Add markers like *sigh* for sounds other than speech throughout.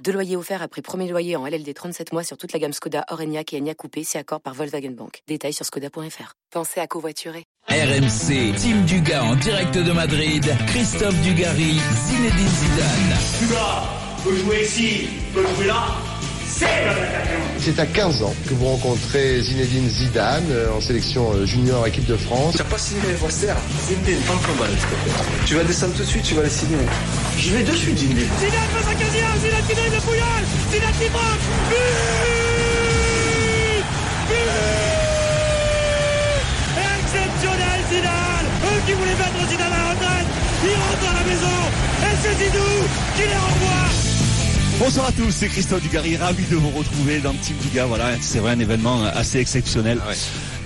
Deux loyers offerts après premier loyer en LLD 37 mois sur toute la gamme Skoda, Orenia et Enya Coupé, c'est accord par Volkswagen Bank. Détails sur skoda.fr. Pensez à covoiturer. RMC, Team Dugas en direct de Madrid. Christophe Dugarry, Zinedine Zidane. Jouer ici, jouer là. C'est à 15 ans que vous rencontrez Zinedine Zidane euh, en sélection euh, junior équipe de France. Tu n'as pas signé les Foster Zinedine, prends le combat, s'il te plaît. Tu vas descendre tout de suite, tu vas les signer. J'y vais de suite, Zinedine. Zidane face à Casia, Zidane qui drive le Pouillol, Zidane qui marque, but But Exceptionnel Zidane Eux qui voulaient mettre Zidane à la retraite, il rentre à la maison, et c'est Zidou qui les renvoie? Bonsoir à tous, c'est Christophe Dugarry, ravi de vous retrouver dans le Team Duga. Voilà, c'est vrai un événement assez exceptionnel. Ah ouais.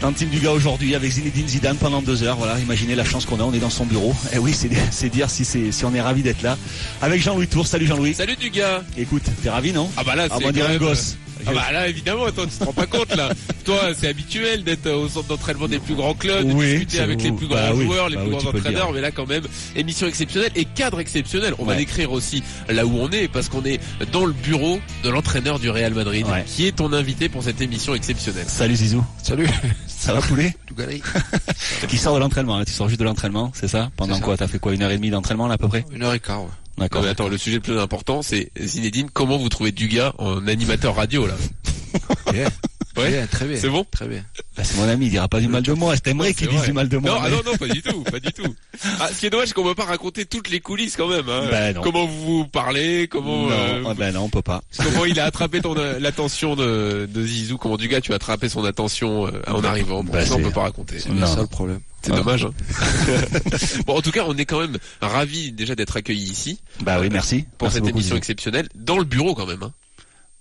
Dans le Team Duga aujourd'hui avec Zinedine Zidane pendant deux heures. Voilà, imaginez la chance qu'on a, on est dans son bureau. Et oui, c'est dire si on est ravi d'être là. Avec Jean-Louis Tour. Salut Jean-Louis. Salut Dugas. Écoute, t'es ravi non? Ah bah là, Ah, c'est un gosse. Ah bah là, évidemment, toi, tu te rends pas compte là. Toi, c'est habituel d'être au centre d'entraînement des plus grands clubs, de Oui, discuter avec les plus Bah grands oui, joueurs, les bah plus oui, grands entraîneurs, mais là quand même, émission exceptionnelle et cadre exceptionnel. On va décrire aussi là où on est, parce qu'on est dans le bureau de l'entraîneur du Real Madrid, Ouais. qui est ton invité pour cette émission exceptionnelle. Salut Zizou. Salut. Ça va poulet. *laughs* Qui sort de l'entraînement, là, tu sors juste de l'entraînement, c'est ça? Pendant quoi T'as fait quoi Une heure et demie d'entraînement là à peu près? Une heure et quart, ouais. D'accord. Mais attends, le sujet le plus important, c'est Zinedine, comment vous trouvez Dugas en animateur radio là *laughs* Bien. Ouais. Bien, très bien. C'est bon Très bien. Bah, c'est mon ami, il dira pas du mal de moi. T'aimerais Non, qu'il c'est dise vrai. du mal de moi. Non, ah mais- non, non, pas du tout, pas du tout. *laughs* Ah, ce qui est dommage, c'est qu'on peut pas raconter toutes les coulisses quand même. Hein. Ben non. Comment vous vous parlez, comment Non, euh, ben non, on peut pas. *laughs* comment il a attrapé ton euh, l'attention de, de Zizou, comment du gars tu as attrapé son attention euh, en arrivant. Bon, Bah, ça on c'est- peut pas raconter. C'est ça le problème. C'est Ah. dommage. Hein. *laughs* bon, en tout cas, on est quand même ravis déjà d'être accueillis ici Bah oui, merci. pour Merci cette beaucoup, émission exceptionnelle dans le bureau quand même. Hein.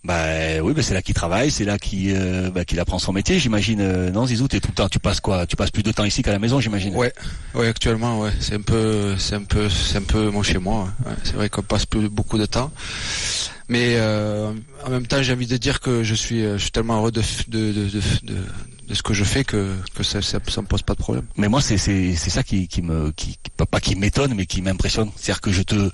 Bah oui, bah c'est là qu'il travaille, c'est là qu'il euh, bah, apprend son métier, j'imagine. Euh, non, Zizou, t'es tout le temps, tu passes quoi? Tu passes plus de temps ici qu'à la maison, j'imagine. Ouais. Ouais, actuellement, ouais. C'est un peu, c'est un peu, c'est un peu mon chez moi. ouais. Ouais, C'est vrai qu'on passe plus beaucoup de temps. Mais euh, en même temps, j'ai envie de dire que je suis, je suis tellement heureux de, f- de, de, de, de, de ce que je fais que, que ça, ça, ça me pose pas de problème. Mais moi, c'est c'est c'est ça qui qui me qui qui- pas- qui m'étonne, mais qui m'impressionne. C'est-à-dire que je te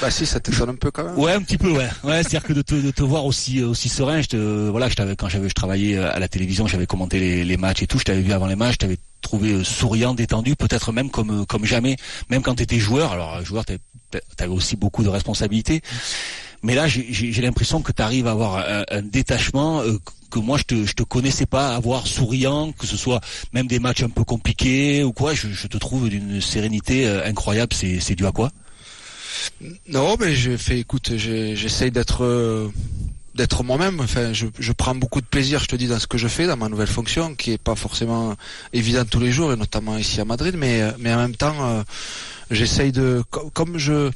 Bah si, ça t'étonne un peu quand même. ouais un petit peu ouais ouais. C'est-à-dire que de te de te voir aussi aussi serein. Je te voilà, je t'avais quand j'avais je travaillais à la télévision, j'avais commenté les les matchs et tout. Je t'avais vu avant les matchs, je t'avais trouvé euh, souriant, détendu, peut-être même comme euh, comme jamais, même quand t'étais joueur. Alors euh, joueur, t'avais t'avais aussi beaucoup de responsabilités. Mais là, j'ai- l'impression que tu arrives à avoir un, un détachement euh, que moi je te je te connaissais pas avoir souriant, que ce soit même des matchs un peu compliqués ou quoi. Je, je te trouve d'une sérénité euh, incroyable. C'est dû à quoi? Non, mais je fais, écoute, j'essaye d'être euh, d'être moi-même. Enfin, je, je prends beaucoup de plaisir, je te dis, dans ce que je fais, dans ma nouvelle fonction, qui est pas forcément évidente tous les jours, et notamment ici à Madrid. Mais euh, mais en même temps, euh, j'essaye de, co- comme je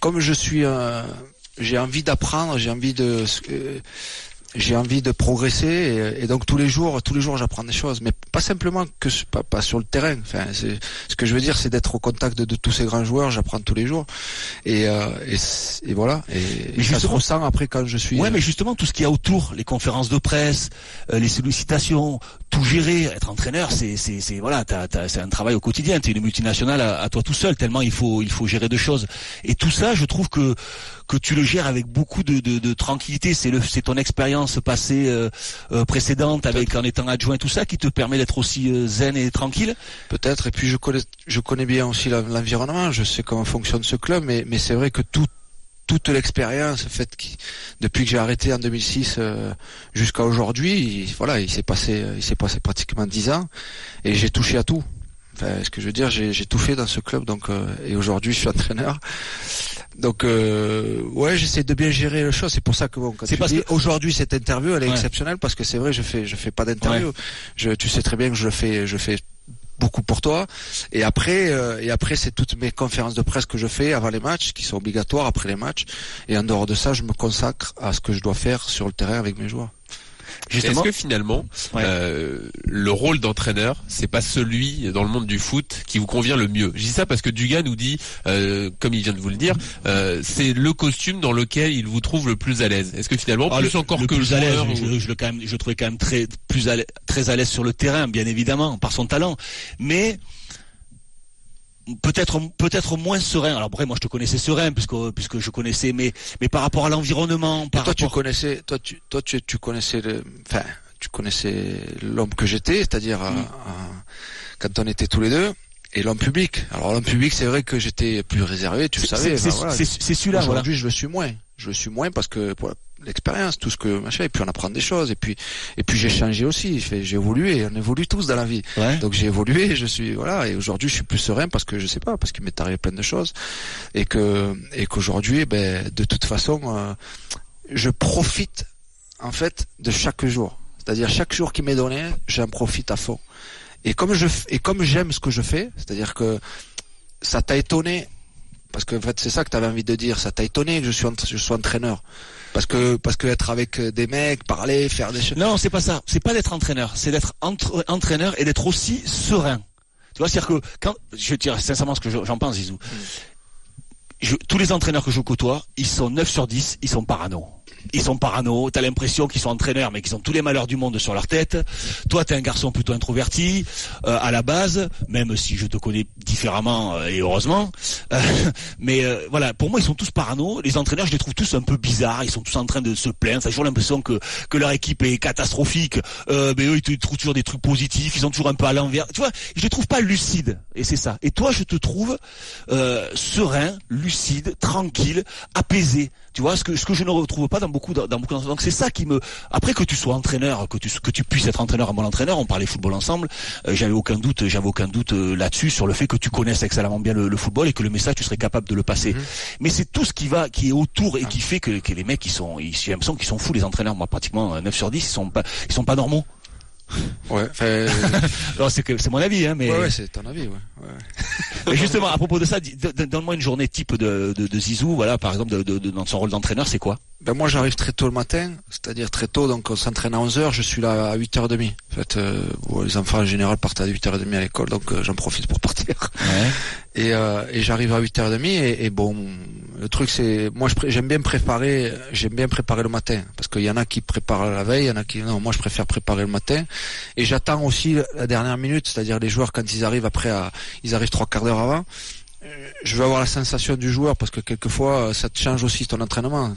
comme je suis, euh, j'ai envie d'apprendre, j'ai envie de j'ai envie de progresser et, et donc tous les jours, tous les jours j'apprends des choses, mais pas simplement que pas, pas sur le terrain. Enfin, ce que je veux dire, c'est d'être au contact de, de tous ces grands joueurs. J'apprends tous les jours et, euh, et, c- et voilà. Et, ça se ressent après quand je suis. Ouais, euh, mais justement tout ce qu'il y a autour, les conférences de presse, euh, les sollicitations, tout gérer, être entraîneur, c'est c'est voilà, c'est un travail au quotidien. T'es une multinationale à, à toi tout seul, tellement il faut il faut gérer deux choses. Et tout ça, je trouve que que tu le gères avec beaucoup de, de, de tranquillité. C'est le c'est ton expérience passée euh, euh, précédente avec en étant adjoint tout ça qui te permet d'être aussi euh, zen et tranquille? Peut-être. Et puis je connais, je connais bien aussi l'environnement. Je sais comment fonctionne ce club, mais, mais c'est vrai que tout, toute l'expérience faite qui, depuis que j'ai arrêté en 2006 euh, jusqu'à aujourd'hui, il- voilà, il s'est passé, il s'est passé pratiquement dix ans, et j'ai touché à tout. Enfin, ce que je veux dire, j'ai tout fait dans ce club, donc euh, et aujourd'hui je suis *laughs* entraîneur. Donc euh, ouais, j'essaie de bien gérer les choses. C'est pour ça que bon, quand tu parce dis, que- aujourd'hui cette interview, elle est Ouais. exceptionnelle parce que c'est vrai, je fais, je fais pas d'interview. Je, tu sais très bien que je fais, je fais beaucoup pour toi. Et après, euh, et après, c'est toutes mes conférences de presse que je fais avant les matchs, qui sont obligatoires après les matchs. Et en dehors de ça, je me consacre à ce que je dois faire sur le terrain avec mes joueurs. Est-ce que finalement, euh, le rôle d'entraîneur, c'est pas celui dans le monde du foot qui vous convient le mieux? Je dis ça parce que Dugas nous dit, euh, comme il vient de vous le dire, euh, c'est le costume dans lequel il vous trouve le plus à l'aise. Est-ce que finalement, Ah, plus le- encore le que plus le à l'aise, joueur, je, le quand même, je le trouvais quand même très plus à l'aise- très à l'aise sur le terrain, bien évidemment, par son talent, mais peut-être peut-être moins serein. Alors après, moi je te connaissais serein puisque puisque je connaissais, mais mais par rapport à l'environnement, par toi, tu rapport- connaissais, toi, tu, toi, tu, tu connaissais le, enfin, tu connaissais l'homme que j'étais, c'est-à-dire à- à- quand on était tous les deux, et l'homme public. Alors l'homme public, c'est vrai que j'étais plus réservé, tu le savais. c'est- voilà. celui-là, voilà. Aujourd'hui, je le suis moins. Je le suis moins parce que pour l'expérience, tout ce que machin, et puis on apprend des choses, et puis et puis j'ai changé aussi. J'ai évolué, on évolue tous dans la vie. Ouais. Donc j'ai évolué, je suis voilà, et aujourd'hui je suis plus serein parce que je sais pas, parce qu'il m'est arrivé plein de choses, et que et qu'aujourd'hui, ben de toute façon, euh, je profite en fait de chaque jour. C'est-à-dire chaque jour qui m'est donné, j'en profite à fond. Et comme je et comme j'aime ce que je fais, c'est-à-dire que ça t'a étonné parce que en fait c'est ça que tu avais envie de dire, ça t'a étonné que je suis je sois entraîneur. Parce que parce que être avec des mecs, parler, faire des choses. Non, c'est pas ça. C'est pas d'être entraîneur. C'est d'être entre- entraîneur et d'être aussi serein. Tu vois, c'est-à-dire que quand je dire sincèrement ce que je- j'en pense, Zizou. Je- tous les entraîneurs que je côtoie, ils sont 9 sur 10, ils sont parano. Ils sont parano, t'as l'impression qu'ils sont entraîneurs, mais qu'ils ont tous les malheurs du monde sur leur tête. Toi, t'es un garçon plutôt introverti, euh, à la base, même si je te connais différemment, euh, et heureusement. Euh, *laughs* mais voilà, pour moi, ils sont tous parano. Les entraîneurs, je les trouve tous un peu bizarres. Ils sont tous en train de se plaindre. T'as toujours l'impression que, leur équipe est catastrophique. Mais eux, ils trouvent toujours des trucs positifs. Ils sont toujours un peu à l'envers. Tu vois, je les trouve pas lucides. Et c'est ça. Et toi, je te trouve serein, lucide, tranquille, apaisé. Tu vois, ce que je ne retrouve pas dans beaucoup dans beaucoup. Donc c'est ça qui me. Après que tu sois entraîneur, que tu que tu puisses être entraîneur, un bon entraîneur, on parlait football ensemble. euh, j'avais aucun doute, j'avais aucun doute euh, là-dessus sur le fait que tu connaisses excellemment bien le, le football et que le message tu serais capable de le passer. Mais c'est tout ce qui va, qui est autour et qui fait que, que les mecs ils sont, ils, j'ai l'impression qu'ils sont fous les entraîneurs. Moi pratiquement euh, 9 sur 10 ils sont pas, ils sont pas normaux. Ouais, enfin, *laughs* Alors c'est que c'est mon avis, hein, mais. ouais, ouais, c'est ton avis, ouais. ouais. Et justement, à propos de ça, donne-moi une journée type de, de, de Zizou, voilà, par exemple, de, de- de- dans son rôle d'entraîneur, c'est quoi? Ben moi j'arrive très tôt le matin, c'est-à-dire très tôt, donc on s'entraîne à 11h, je suis là à 8h30. En fait, euh, les enfants en général partent à 8h30 à l'école, donc euh, j'en profite pour partir. Et, euh, et j'arrive à 8h30 et, et bon, le truc c'est, moi j'aime bien préparer, j'aime bien préparer le matin, parce qu'il y en a qui préparent la veille, il y en a qui, non, moi je préfère préparer le matin. Et j'attends aussi la dernière minute, c'est-à-dire les joueurs quand ils arrivent après, à, ils arrivent trois quarts d'heure avant. Euh, Je veux avoir la sensation du joueur parce que quelquefois euh, ça te change aussi ton entraînement.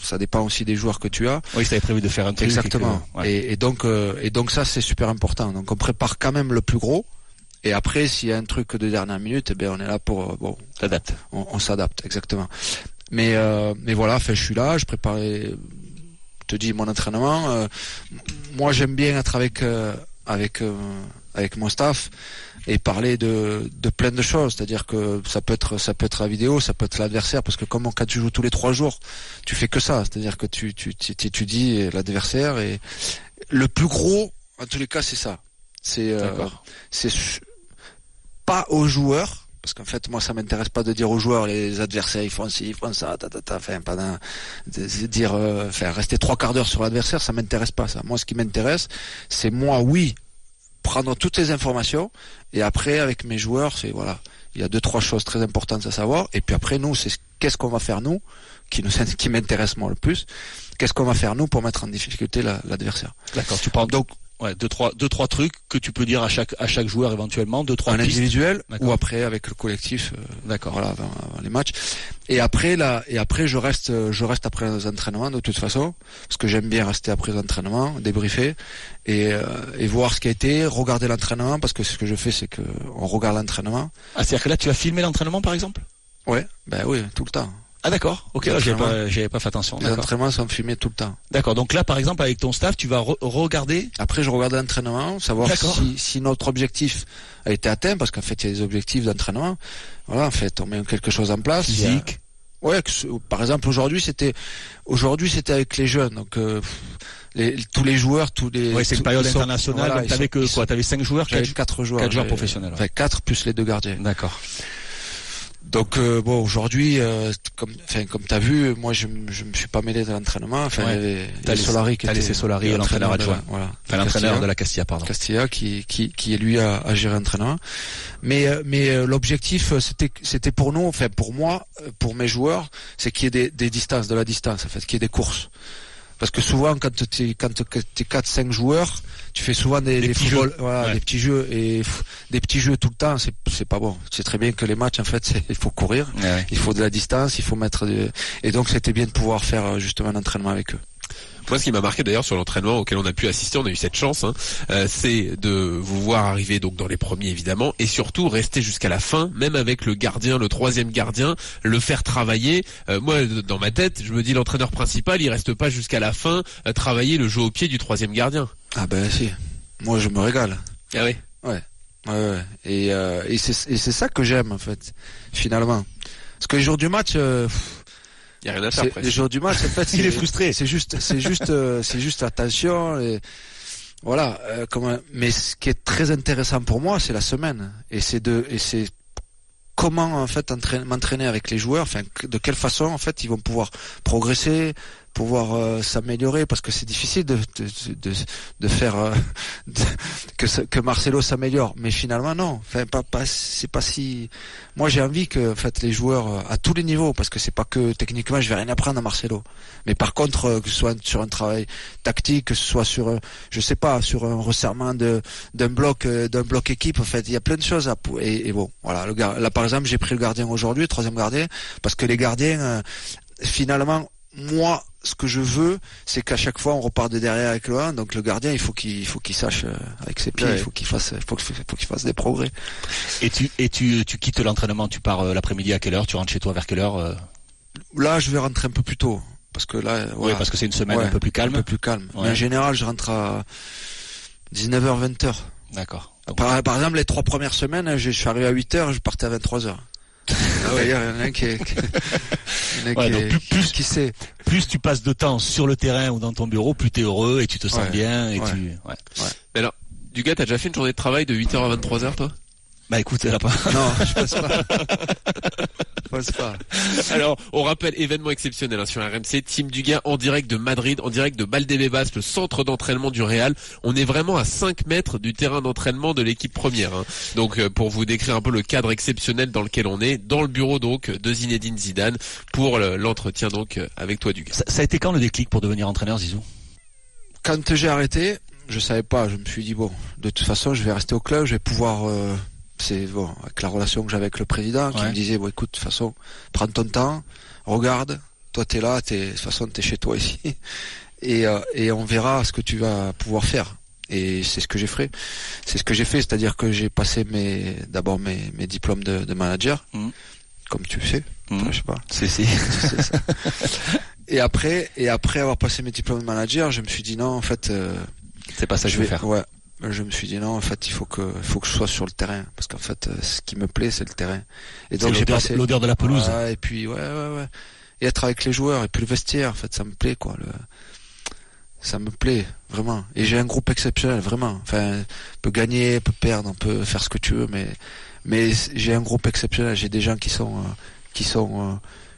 Ça dépend aussi des joueurs que tu as. Oui, ça prévu de faire un truc. et que- Exactement. ouais. Et, et donc euh, et donc ça c'est super important. Donc on prépare quand même le plus gros. Et après s'il y a un truc de dernière minute, eh ben on est là pour euh, bon T'adaptes. on, on s'adapte exactement. Mais euh, mais voilà, enfin je suis là, je préparais je te dis mon entraînement. euh, moi j'aime bien être avec euh, avec euh, avec mon staff et parler de, de plein de choses. C'est-à-dire que ça peut être ça peut être la vidéo, ça peut être l'adversaire, parce que comme quand tu joues tous les trois jours, tu fais que ça. C'est-à-dire que tu tu tu tu étudies l'adversaire et le plus gros en tous les cas c'est ça. C'est euh, c'est pas aux joueurs parce qu'en fait moi ça m'intéresse pas de dire aux joueurs les adversaires ils font ci ils font ça ta, ta, ta, enfin pas d'un- de, de dire euh, rester trois quarts d'heure sur l'adversaire ça m'intéresse pas ça moi ce qui m'intéresse c'est moi oui prendre toutes les informations et après avec mes joueurs c'est voilà il y a deux trois choses très importantes à savoir et puis après nous c'est ce- qu'est-ce qu'on va faire nous qui nous *laughs* qui m'intéresse moi le plus qu'est-ce qu'on va faire nous pour mettre en difficulté la- l'adversaire D'accord. Tu prends donc ouais, deux trois deux trois trucs que tu peux dire à chaque à chaque joueur éventuellement, deux trois pistes. individuel ou après avec le collectif euh, D'accord. voilà avant, avant les matchs. Et après là et après je reste je reste après les entraînements de toute façon parce que j'aime bien rester après les entraînements débriefer et, euh, et voir ce qui a été regarder l'entraînement parce que ce que je fais c'est que on regarde l'entraînement. Ah, c'est-à-dire que là, tu as filmé l'entraînement, par exemple? Ouais ben oui tout le temps Ah, d'accord. Ok, j'avais pas j'avais pas fait attention. les D'accord. entraînements sont filmés tout le temps D'accord. Donc là, par exemple, avec ton staff, tu vas re- regarder. après je regarde l'entraînement savoir si, si notre objectif a été atteint parce qu'en fait il y a des objectifs d'entraînement voilà en fait on met quelque chose en place a- Physique. Ouais, que par exemple aujourd'hui c'était aujourd'hui c'était avec les jeunes donc euh, les, tous les joueurs tous les Ouais, c'est une période internationale. voilà, t'avais que quoi? T'avais cinq joueurs, quatre, quatre joueurs quatre joueurs professionnels, ouais. enfin quatre plus les deux gardiens D'accord. Donc euh, bon aujourd'hui, euh, comme enfin comme t'as vu, moi je je me suis pas mêlé de l'entraînement. Enfin Ouais. T'as Solari qui était laissé Solari, l'entraîneur de adjoint. Voilà. Enfin, l'entraîneur de la Castilla, pardon. Castilla qui qui qui est lui à, à gérer l'entraînement. Mais euh, mais euh, l'objectif euh, c'était c'était pour nous, enfin pour moi, pour mes joueurs, c'est qu'il y ait des, des distances, de la distance en fait, qu'il y ait des courses. Parce que souvent quand tu quand t'es 4 5 joueurs, tu fais souvent des, Des des petits jeux. voilà, Ouais. des petits jeux et des petits jeux tout le temps, c'est c'est pas bon. C'est très bien que les matchs en fait, c'est- il faut courir, Ouais, ouais. il faut de la distance, il faut mettre et donc c'était bien de pouvoir faire euh, justement un entraînement avec eux. Moi, ce qui m'a marqué d'ailleurs sur l'entraînement auquel on a pu assister, on a eu cette chance, hein, euh, c'est de vous voir arriver donc dans les premiers évidemment, et surtout rester jusqu'à la fin, même avec le gardien, le troisième gardien, le faire travailler. Euh, moi, dans ma tête, je me dis l'entraîneur principal, il reste pas jusqu'à la fin euh, travailler le jeu au pied du troisième gardien. Ah ben si, moi je me régale. Ah oui. Ouais, ouais. Et, euh, et c'est ça que j'aime en fait, finalement. Parce que les jours du match, euh, pff, Il y a rien à faire c'est- presque. les jours du match, en fait, *laughs* Il est frustré. C'est juste, c'est juste, euh, c'est juste attention. Et, voilà. euh, comment, mais ce qui est très intéressant pour moi, c'est la semaine. Et c'est de, et c'est comment en fait entraîner- m'entraîner avec les joueurs. Enfin, de quelle façon en fait ils vont pouvoir progresser, pouvoir euh, s'améliorer, parce que c'est difficile de de, de, de faire euh, *laughs* que que Marcelo s'améliore. Mais finalement non. Enfin, pas, pas c'est pas si. Moi, j'ai envie que en fait les joueurs euh, à tous les niveaux, parce que c'est pas que techniquement, je vais rien apprendre à Marcelo. Mais par contre, euh, que ce soit sur un travail tactique, que ce soit sur, euh, je sais pas, sur un resserrement de d'un bloc, d'un bloc équipe. En fait, il y a plein de choses à et, et bon, voilà. Là, par exemple, j'ai pris le gardien aujourd'hui, troisième gardien, parce que les gardiens, euh, finalement, moi, ce que je veux, c'est qu'à chaque fois, on repart de derrière avec le 1. Donc le gardien, il faut qu'il il faut qu'il sache euh, avec ses pieds, Ouais. il faut qu'il fasse, il faut qu'il faut qu'il fasse des progrès. Et tu et tu tu quittes l'entraînement, tu pars euh, l'après-midi à quelle heure? Tu rentres chez toi vers quelle heure euh? Là, je vais rentrer un peu plus tôt. Parce que là, voilà, parce que c'est une semaine Ouais, un peu plus un calme. peu plus calme. Ouais. Mais en général, je rentre à 19h, 20h. D'accord. Par, par exemple, les trois premières semaines, je, je suis arrivé à 8h, je partais à 23h. D'ailleurs, il y en a un qui est, qui- y en a un Ouais, qui donc plus- plus- qui sait. plus tu passes de temps sur le terrain ou dans ton bureau, plus t'es heureux et tu te sens Ouais. bien et Ouais. tu. Ouais. Mais alors, du gars, t'as déjà fait une journée de travail de 8h à 23h, toi? Bah écoute, là pas. Non, je pense pas. je pense pas. Alors, on rappelle événement exceptionnel hein, sur RMC, Team Dugas en direct de Madrid, en direct de Valdebebas, le centre d'entraînement du Real. On est vraiment à 5 mètres du terrain d'entraînement de l'équipe première. hein. Donc, euh, pour vous décrire un peu le cadre exceptionnel dans lequel on est, dans le bureau donc de Zinedine Zidane pour le- l'entretien donc euh, avec toi Dugas. Ça, ça a été quand le déclic pour devenir entraîneur, Zizou? Quand j'ai arrêté, je savais pas. Je me suis dit bon, de toute façon, je vais rester au club, je vais pouvoir. euh, c'est bon avec la relation que j'avais avec le président, qui me disait bon, écoute, de toute façon, prends ton temps, regarde. Toi, t'es là, t'es de toute façon, t'es chez toi ici, *laughs* et euh, et on verra ce que tu vas pouvoir faire. Et c'est ce que j'ai fait. C'est ce que j'ai fait, c'est-à-dire que j'ai passé mes d'abord mes, mes diplômes de, de manager, Mhm. comme tu le sais. Mhm. Je sais pas. C'est si. *laughs* C'est ça. et après, et après avoir passé mes diplômes de manager, je me suis dit non, en fait, euh, C'est pas ça que je vais faire. Ouais. Je me suis dit non, en fait, il faut que, il faut que je sois sur le terrain, parce qu'en fait, euh, ce qui me plaît, c'est le terrain. Et donc j'ai passé l'odeur de la pelouse. Et puis ouais, ouais, ouais. Et être avec les joueurs, et puis le vestiaire, en fait, ça me plaît, quoi. Le... Ça me plaît vraiment. Et j'ai un groupe exceptionnel, vraiment. Enfin, on peut gagner, on peut perdre, on peut faire ce que tu veux, mais mais j'ai un groupe exceptionnel. J'ai des gens qui sont euh, qui sont euh,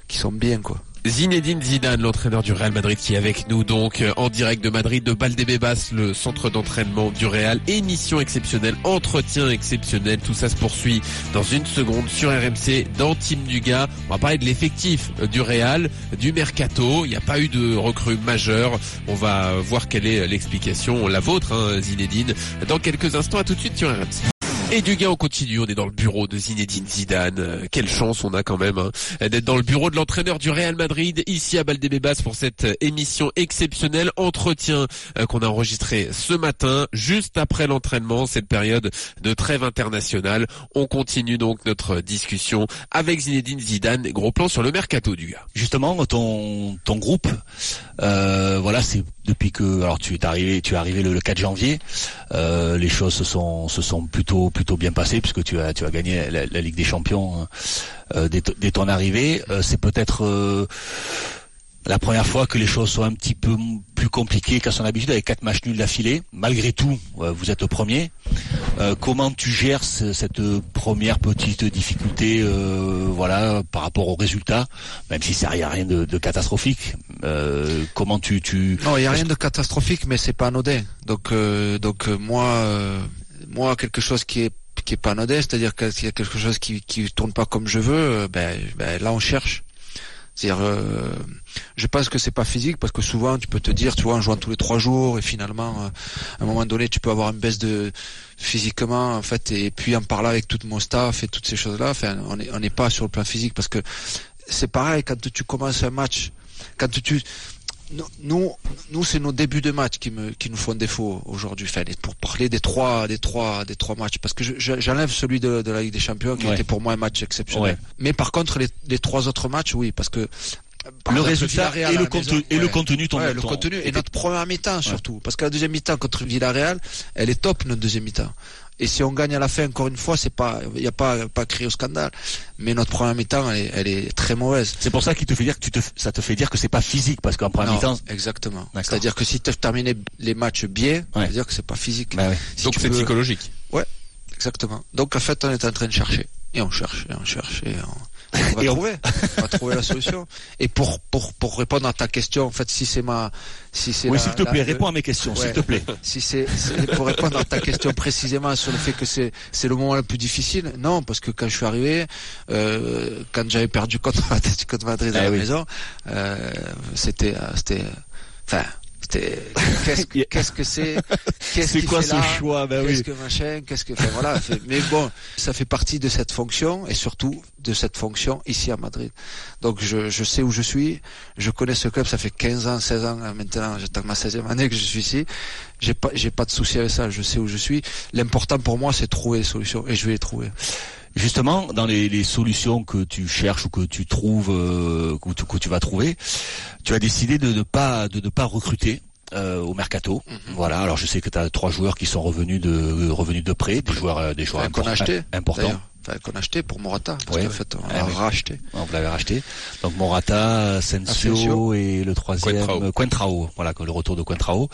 qui sont bien, quoi. Zinedine Zidane, l'entraîneur du Real Madrid qui est avec nous donc euh, en direct de Madrid, de Valdebebas, le centre d'entraînement du Real. Émission exceptionnelle, entretien exceptionnel, tout ça se poursuit dans une seconde sur RMC dans Team Dugas. On va parler de l'effectif euh, du Real, du Mercato. Il n'y a pas eu de recrue majeure. On va voir quelle est l'explication, la vôtre, hein, Zinedine, dans quelques instants. À tout de suite sur RMC. Et du gain, on continue, on est dans le bureau de Zinedine Zidane. Euh, quelle chance on a quand même hein, d'être dans le bureau de l'entraîneur du Real Madrid, ici à Valdebebas pour cette euh, émission exceptionnelle, entretien euh, qu'on a enregistré ce matin, juste après l'entraînement, cette période de trêve internationale. On continue donc notre discussion avec Zinedine Zidane, gros plan sur le mercato du gars. Justement, ton ton groupe, euh, voilà, c'est depuis que alors tu es arrivé, tu es arrivé le, le 4 janvier. euh, les choses se sont se sont plutôt plutôt bien passées puisque tu as tu as gagné la, la Ligue des Champions euh, dès, dès ton arrivée. Euh, c'est peut-être euh, la première fois que les choses sont un petit peu plus compliquées qu'à son habitude avec quatre matchs nuls d'affilée. Malgré tout, euh, vous êtes au premier. Euh, comment tu gères cette première petite difficulté, euh, voilà, par rapport aux résultats, même si c'est rien, rien de, catastrophique. comment tu, tu Non, il n'y a rien de catastrophique, mais c'est pas anodin. Donc, donc moi, moi, quelque chose qui est qui est pas anodin, c'est-à-dire qu'il y a quelque chose qui qui tourne pas comme je veux, ben, ben là on cherche. C'est-à-dire, euh, je pense que c'est pas physique parce que souvent tu peux te dire, tu vois, en jouant tous les trois jours et finalement, euh, à un moment donné, tu peux avoir une baisse de physiquement en fait et puis en parlant avec tout mon staff et toutes ces choses-là, enfin, on n'est on n'est pas sur le plan physique parce que c'est pareil quand tu commences un match, quand tu nous, nous, c'est nos débuts de match qui, me, qui nous font défaut aujourd'hui. Pour parler des trois, des trois, des trois matchs, parce que j'enlève celui de, la Ligue des Champions qui était pour moi un match exceptionnel. Mais par contre, les, les trois autres matchs, oui, parce que le résultat et le, contenu, et le contenu, le contenu. Et notre première mi-temps surtout, parce que la deuxième mi-temps contre Villarreal, elle est top notre deuxième mi-temps. Et si on gagne à la fin, encore une fois, c'est pas, il n'y a pas, pas crié au scandale. Mais notre première mi-temps, elle est, elle est très mauvaise. C'est pour ça qu'il te fait dire que tu te, ça te fait dire que c'est pas physique, parce qu'en première mi-temps. Exactement. C'est-à-dire que si tu as terminé les matchs bien, ouais. dire que c'est pas physique. Bah Donc c'est psychologique. Ouais, exactement. Donc en fait, on est en train de chercher. Et on cherche, et on cherche, et on, on va trouver, on va trouver la solution. Et pour pour pour répondre à ta question, en fait, si c'est ma, si c'est oui, s'il te plaît, réponds à mes questions, s'il te plaît. *laughs* Si c'est pour répondre à ta question précisément sur le fait que c'est c'est le moment le plus difficile, non, parce que quand je suis arrivé, euh, quand j'avais perdu contre *laughs* contre Madrid à eh la maison, euh, c'était euh, *laughs* qu'est-ce que c'est *laughs* Qu'est-ce quoi ce choix ben Qu'est-ce que machin Qu'est-ce que voilà. Mais bon, ça fait partie de cette fonction et surtout de cette fonction ici à Madrid. Donc je, je sais où je suis. Je connais ce club. Ça fait 15 ans, 16 ans maintenant. J'attends ma 16e année que je suis ici. J'ai pas j'ai pas de souci avec ça. Je sais où je suis. L'important pour moi, c'est trouver des solutions et je vais les trouver. Justement, dans les, les, solutions que tu cherches ou que tu trouves, euh, que, tu, que, tu, vas trouver, tu as décidé de ne pas de ne pas recruter. Euh, au mercato, mhm. voilà. Alors je sais que tu as trois joueurs qui sont revenus de revenus de près, des joueurs euh, des joueurs importants qu'on a acheté pour Morata. Parce qu'en fait, on l'a racheté. On vous l'avez racheté. Donc Morata, Sensio, et le troisième, Quentrao. Voilà, le retour de Quentrao.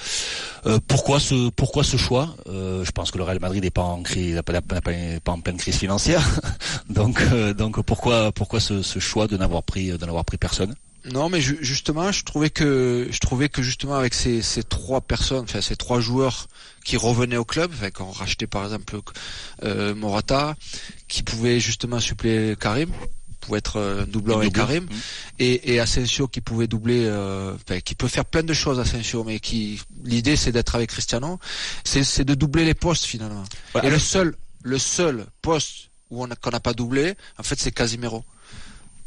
Euh, pourquoi ce, pourquoi ce choix? Euh, Je pense que le Real Madrid n'est pas en crise, pas, pas, en pleine crise financière. *laughs* donc, euh, donc pourquoi, pourquoi ce, ce choix de n'avoir pris, de n'avoir pris personne? Non, mais justement, je trouvais que je trouvais que justement avec ces, ces trois personnes, enfin ces trois joueurs qui revenaient au club, enfin, quand on rachetait par exemple euh, Morata, qui pouvait justement suppléer Karim, pouvait être euh, doublant avec Karim, mmh. et, et Asensio qui pouvait doubler, euh, enfin, qui peut faire plein de choses Asensio, mais qui l'idée c'est d'être avec Cristiano, c'est de doubler les postes finalement. et le seul le seul poste où on qu'on n'a pas doublé, en fait, c'est Casimiro.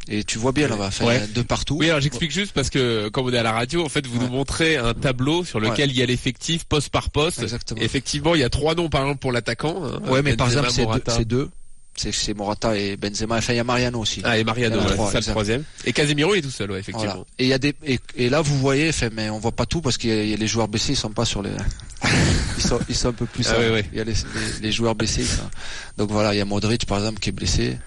Et tu vois bien là-bas, de partout. Oui, alors j'explique juste parce que quand on est à la radio, en fait, vous nous montrez un tableau sur lequel il y a l'effectif poste par poste. Exactement. effectivement, il y a trois noms par exemple pour l'attaquant. Hein. ouais, mais par exemple, c'est deux c'est Morata et Benzema. Enfin, il y a Mariano aussi. Ah, et Mariano, c'est le troisième. Et Casemiro est tout seul, ouais, effectivement. Et il y a des, et, là, vous voyez, enfin, mais on voit pas tout parce qu'il y, a les joueurs blessés, ils sont pas sur les, *laughs* ils sont, ils sont un peu plus, ah, il y a les, les, joueurs blessés, Donc voilà, il y a Modric, par exemple, qui est blessé.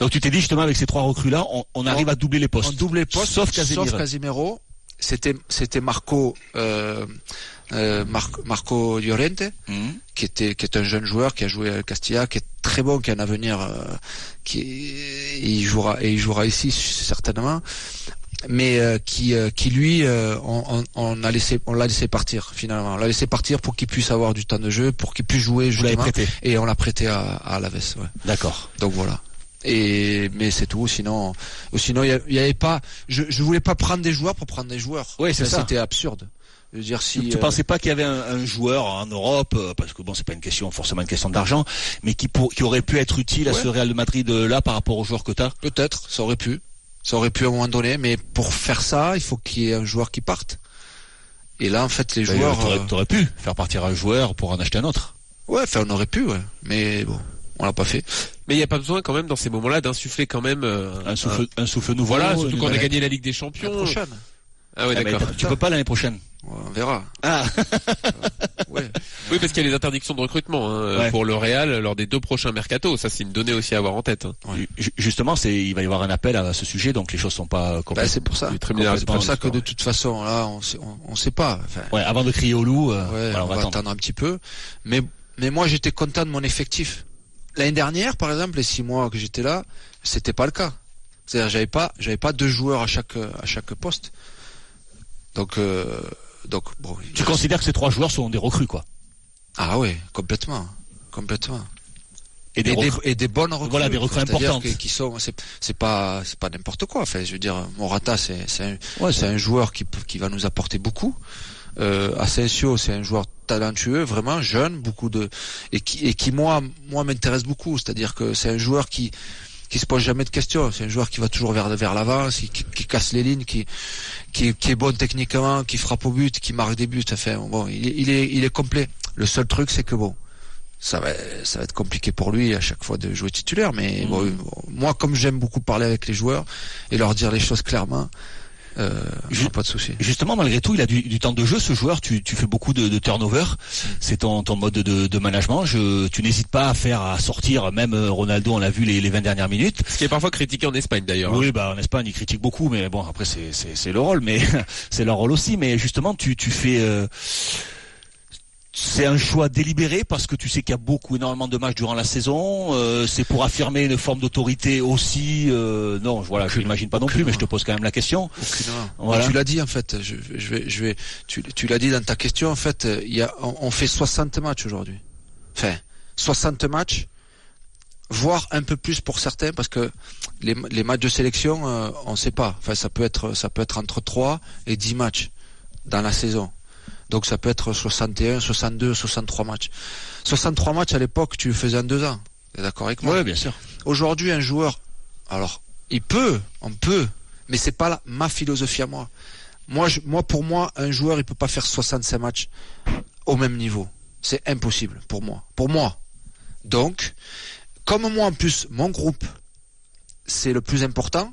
Donc tu t'es dit, justement, avec ces trois recrues-là, on, on arrive à doubler les postes. On double les postes, sauf Casemiro. Sauf Casemiro. C'était, c'était Marco, euh, euh, Marco Llorente, mhm. qui était qui est un jeune joueur qui a joué à Castilla, qui est très bon, qui a un avenir, euh, qui il jouera et il jouera ici certainement, mais euh, qui qui lui on, on, a laissé on l'a laissé partir finalement, on l'a laissé partir pour qu'il puisse avoir du temps de jeu, pour qu'il puisse jouer justement, et on l'a prêté à, à Alaves. Ouais. D'accord. Donc voilà. Et mais c'est tout. Sinon, sinon il y, avait pas. Je, je voulais pas prendre des joueurs pour prendre des joueurs. Oui, c'est ça. C'était absurde dire, si, tu, euh, pensais pas qu'il y avait un, joueur en Europe, euh, parce que bon, c'est pas une question forcément une question d'argent, mais qui, pour, qui aurait pu être utile à ce Real de Madrid euh, là par rapport aux joueurs que as Peut-être, ça aurait pu, ça aurait pu à un moment donné, mais pour faire ça, il faut qu'il y ait un joueur qui parte. Et là, en fait, les ben, joueurs. T'aurais, pu faire partir un joueur pour en acheter un autre. Ouais, enfin, on aurait pu, ouais. mais bon, on l'a pas fait. Mais il n'y a pas besoin quand même dans ces moments-là d'insuffler quand même un souffle, un, souffle nouveau. Voilà, surtout qu'on a gagné la Ligue des Champions. prochaine. Ah oui, ah, d'accord. tu peux pas l'année prochaine. On verra. Ah. ouais. *laughs* Oui, parce qu'il y a les interdictions de recrutement hein, Ouais. pour le Real lors des deux prochains mercatos. Ça, c'est une donnée aussi à avoir en tête. hein. Ju- Justement, c'est il va y avoir un appel à ce sujet, donc les choses sont pas Bah, complètes. c'est pour ça. C'est pour que de toute façon, là, on sait, on, on sait pas. Enfin, Ouais, avant de crier au loup, euh, ouais, voilà, on, va attendre. un petit peu. Mais, mais moi, j'étais content de mon effectif. L'année dernière, par exemple, les six mois que j'étais là, c'était pas le cas. C'est-à-dire, j'avais pas, j'avais pas deux joueurs à chaque, à chaque poste. Donc, euh, donc, bon. Tu considères que ces trois joueurs sont des recrues, quoi Ah ouais, complètement, complètement. Et des, et, des, recrues- et des bonnes recrues. Voilà, des recrues importantes. que- Qui sont, c'est, c'est pas, c'est pas n'importe quoi. Enfin, je veux dire, Morata, c'est, c'est un, Ouais, c'est un joueur qui, qui va nous apporter beaucoup. Euh, Asensio, c'est un joueur talentueux, vraiment jeune, beaucoup de, et qui, et qui moi, moi m'intéresse beaucoup. C'est-à-dire que c'est un joueur qui, qui se pose jamais de questions. C'est un joueur qui va toujours vers, vers l'avant, qui, casse les lignes, qui, qui, qui est bon techniquement, qui frappe au but, qui marque des buts. Enfin, bon, il est, il est, il est complet. Le seul truc, c'est que bon, ça va, ça va être compliqué pour lui à chaque fois de jouer titulaire. Mais bon, moi, comme j'aime beaucoup parler avec les joueurs et leur dire les choses clairement, euh, j'ai pas de souci. Justement, malgré tout, il a du, du temps de jeu. Ce joueur, tu, tu fais beaucoup de, de turnover. C'est ton, ton mode de, de management. Je, tu n'hésites pas à faire, à sortir. Même euh, Ronaldo, on l'a vu les, les 20 dernières minutes. Ce qui est parfois critiqué en Espagne d'ailleurs. hein. Oui, bah en Espagne, ils critiquent beaucoup, mais bon, après c'est c'est c'est le rôle, mais *laughs* c'est leur rôle aussi. Mais justement, tu tu fais. euh, c'est un choix délibéré parce que tu sais qu'il y a beaucoup, énormément de matchs durant la saison. euh, c'est pour affirmer une forme d'autorité aussi. euh, non, voilà, je l'imagine pas non plus, mais je te pose quand même la question. Voilà. Tu l'as dit en fait. Je, je vais, je vais. Tu, tu l'as dit dans ta question en fait. euh, Il y a, on, on fait 60 matchs aujourd'hui. Enfin, 60 matchs, voire un peu plus pour certains, parce que les, les matchs de sélection, euh, on sait pas. Enfin, ça peut être, ça peut être entre 3 et 10 matchs dans la saison. Donc ça peut être 61, 62, 63 matchs. 63 matchs à l'époque, tu le faisais en deux ans. T'es d'accord avec moi Ouais, bien sûr. Aujourd'hui, un joueur, alors, il peut, on peut, mais c'est pas la- ma philosophie à moi. Moi, je, moi, pour moi, un joueur, il peut pas faire 65 matchs au même niveau. C'est impossible pour moi. Pour moi. Donc, comme moi, en plus, mon groupe, c'est le plus important.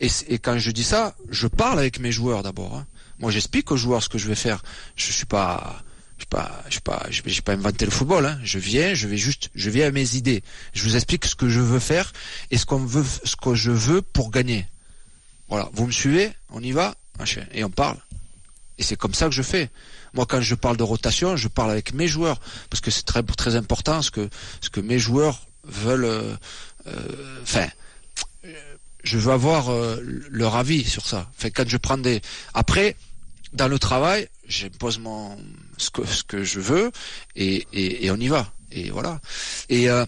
Et quand je dis ça, je parle avec mes joueurs d'abord. hein. Moi, j'explique aux joueurs ce que je vais faire. Je suis pas, je suis pas, je suis pas, je vais pas inventé le football. Hein. Je viens, je vais juste, je viens à mes idées. Je vous explique ce que je veux faire et ce qu'on veut, ce que je veux pour gagner. Voilà, vous me suivez, on y va, et on parle. Et c'est comme ça que je fais. Moi, quand je parle de rotation, je parle avec mes joueurs parce que c'est très très important ce que ce que mes joueurs veulent. euh, euh, Enfin, euh, je veux avoir euh, leur avis sur ça. Enfin, quand je prends des. Après, dans le travail, j'impose mon ce que ce que je veux et et, et on y va. Et voilà. Et euh,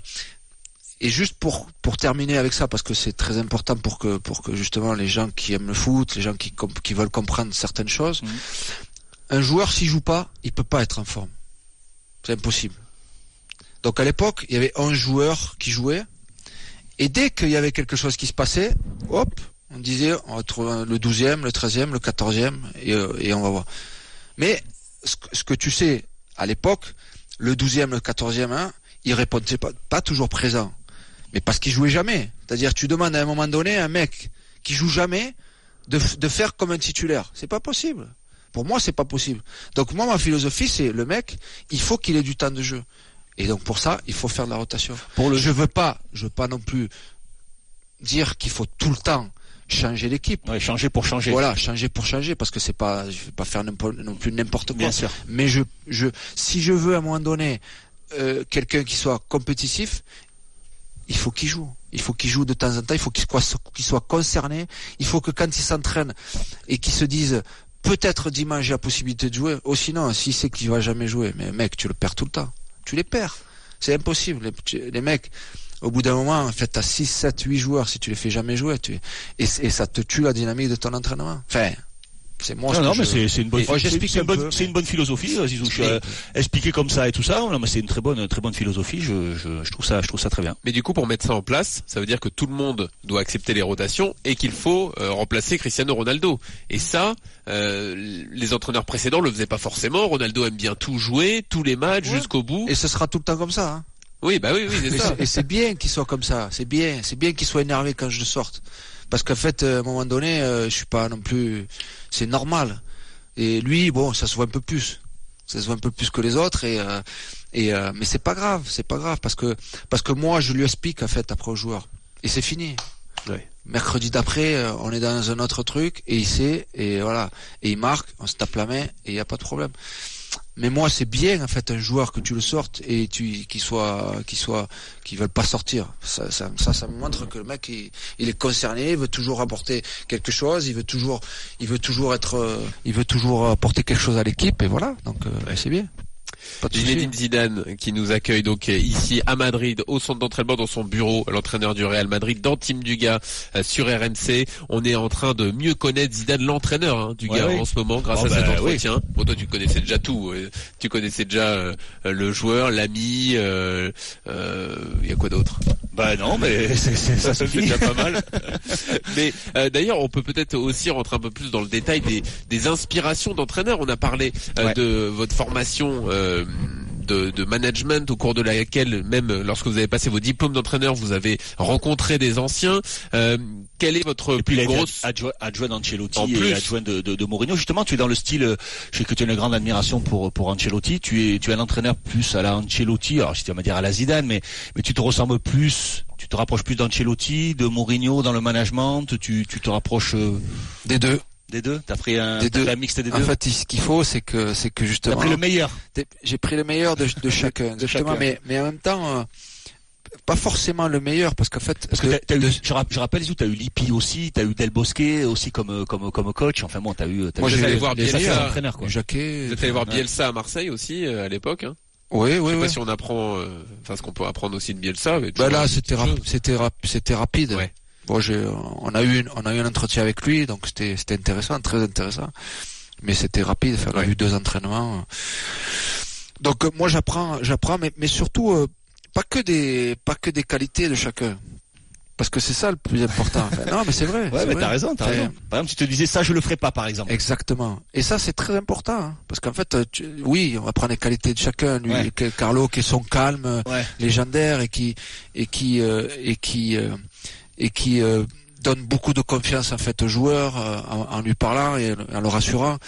et juste pour pour terminer avec ça parce que c'est très important pour que pour que justement les gens qui aiment le foot, les gens qui qui veulent comprendre certaines choses, Mhm. un joueur s'il joue pas, il peut pas être en forme. C'est impossible. Donc à l'époque, il y avait 11 joueurs qui jouaient et dès qu'il y avait quelque chose qui se passait, hop, on disait on va trouver le 12e, le 13e, le 14e et, euh, et on va voir. Mais ce que, tu sais à l'époque, le 12e, le 14e, hein, il répondait pas, toujours présent. Mais parce qu'il jouait jamais. C'est-à-dire tu demandes à un moment donné à un mec qui joue jamais de, de faire comme un titulaire. C'est pas possible. Pour moi, c'est pas possible. Donc moi, ma philosophie, c'est le mec, il faut qu'il ait du temps de jeu. Et donc pour ça, il faut faire de la rotation. Pour le Je veux pas, je veux pas non plus dire qu'il faut tout le temps changer l'équipe. ouais, changer pour changer. Voilà, changer pour changer, parce que c'est pas, je vais pas faire non plus n'importe quoi. Bien sûr. Mais je, je, si je veux à un moment donné euh, quelqu'un qui soit compétitif, il faut qu'il joue. Il faut qu'il joue de temps en temps. Il faut qu'il soit, qu'il soit concerné. Il faut que quand il s'entraîne et qu'il se dise peut-être dimanche j'ai la possibilité de jouer. Oh sinon, s'il sait qu'il va jamais jouer, mais mec, tu le perds tout le temps. Tu les perds. C'est impossible. Les, mecs, au bout d'un moment, en fait, t'as 6, 7, 8 joueurs. Si tu les fais jamais jouer, et, et ça te tue la dynamique de ton entraînement. Enfin, c'est moi. Non, non, mais c'est c'est une bonne, c'est- j'explique c'est un une bonne, une philosophie, euh, Zizou. Je suis, Mais- euh, expliqué comme ça et tout ça. Non, mais c'est une très bonne, très bonne philosophie. Je, je, je trouve ça, je trouve ça très bien. Mais du coup, pour mettre ça en place, ça veut dire que tout le monde doit accepter les rotations et qu'il faut euh, remplacer Cristiano Ronaldo. Et ça, euh, les entraîneurs précédents le faisaient pas forcément. Ronaldo aime bien tout jouer, tous les matchs Ouais. jusqu'au bout. Et ce sera tout le temps comme ça. Hein. Oui, bah oui, oui, c'est ça. c'est- Et c'est bien qu'il soit comme ça. C'est bien. C'est bien qu'il soit énervé quand je sorte. Parce qu'en fait, euh, à un moment donné, euh, je suis pas non plus. C'est normal. Et lui, bon, ça se voit un peu plus. Ça se voit un peu plus que les autres et euh, et mais c'est pas grave, c'est pas grave parce que parce que moi je lui explique en fait après au joueur et c'est fini. Mercredi d'après, on est dans un autre truc et il sait et voilà et il marque, on se tape la main et il y a pas de problème. Mais moi, c'est bien en fait un joueur que tu le sortes et tu qu'il soit qu'il soit qu'il veulent pas sortir. Ça, ça, ça, montre que le mec il, il est concerné, il veut toujours apporter quelque chose, il veut toujours il veut toujours être euh, il veut toujours apporter quelque chose à l'équipe et voilà. Donc euh, c'est bien. Zinedine Zidane qui nous accueille donc euh, ici à Madrid au centre d'entraînement dans son bureau, l'entraîneur du Real Madrid dans Team Duga euh, sur RMC. On est en train de mieux connaître Zidane l'entraîneur hein, Duga Ouais, oui. en ce moment grâce Bon, à cet bah, entretien. Bon toi tu connaissais déjà tout, euh, tu connaissais déjà euh, le joueur, l'ami, euh, euh, il y a quoi d'autre? Bah non, mais *laughs* c'est, c'est- ça c'est *laughs* suffit. déjà pas mal. *laughs* Mais euh, d'ailleurs, on peut peut-être aussi rentrer un peu plus dans le détail des, des inspirations d'entraîneurs. On a parlé euh, Ouais. de votre formation. euh, de, de management au cours de laquelle même lorsque vous avez passé vos diplômes d'entraîneur vous avez rencontré des anciens euh, quelle est votre Et plus grosse adjoint, adjoint d'Ancelotti En et adjoint de, de, de Mourinho. Justement, tu es dans le style, euh, je sais que tu as une grande admiration pour pour Ancelotti. Tu es tu es un entraîneur plus à la Ancelotti. Alors si tu vas me dire à la Zidane, mais mais tu te ressembles plus, tu te rapproches plus d'Ancelotti, de Mourinho dans le management. Tu tu te rapproches euh, Des deux. Des deux. T'as pris un, Des t'as deux. fait un mixte des En deux. fait, ce qu'il faut, c'est que c'est que T'as justement pris le meilleur. J'ai pris le meilleur de, de *laughs* chacun, De chacun. mais, mais en même temps, euh, pas forcément le meilleur, parce qu'en fait, Parce que de- t'as, t'as eu, je, rapp- je rappelle, tu as eu Lippi aussi, tu as eu Del Bosque aussi comme comme comme coach. Enfin bon, t'as eu. T'as Moi, allé voir Bielsa. sacrés entraîneurs, quoi. Jacquet. vous êtes allé voir. Bielsa à Marseille aussi euh, à l'époque hein Oui, je oui, sais oui. pas si on apprend euh, enfin ce qu'on peut apprendre aussi de Bielsa mais Bah là, c'était rap- c'était rap- c'était rapide. Ouais. Bon, on a eu, une- on a eu un entretien avec lui, donc c'était, c'était intéressant, très intéressant. Mais c'était rapide. Enfin, on a eu deux entraînements. Donc euh, moi, j'apprends, j'apprends, mais, mais surtout euh, pas que des, pas que des qualités de chacun, parce que c'est ça le plus important. Enfin, non, mais c'est vrai. *laughs* Ouais, mais t'as raison, t'as raison. Par exemple, tu te disais ça, je le ferai pas, par exemple. Exactement. Et ça, c'est très important. hein, parce qu'en fait, euh, tu- oui, on va prendre les qualités de chacun. Lui, Ouais. que- Carlo, qui est son calme Ouais. légendaire et qui et qui euh, et qui et qui euh, donne beaucoup de confiance en fait aux joueurs euh, en, en lui parlant et en le rassurant.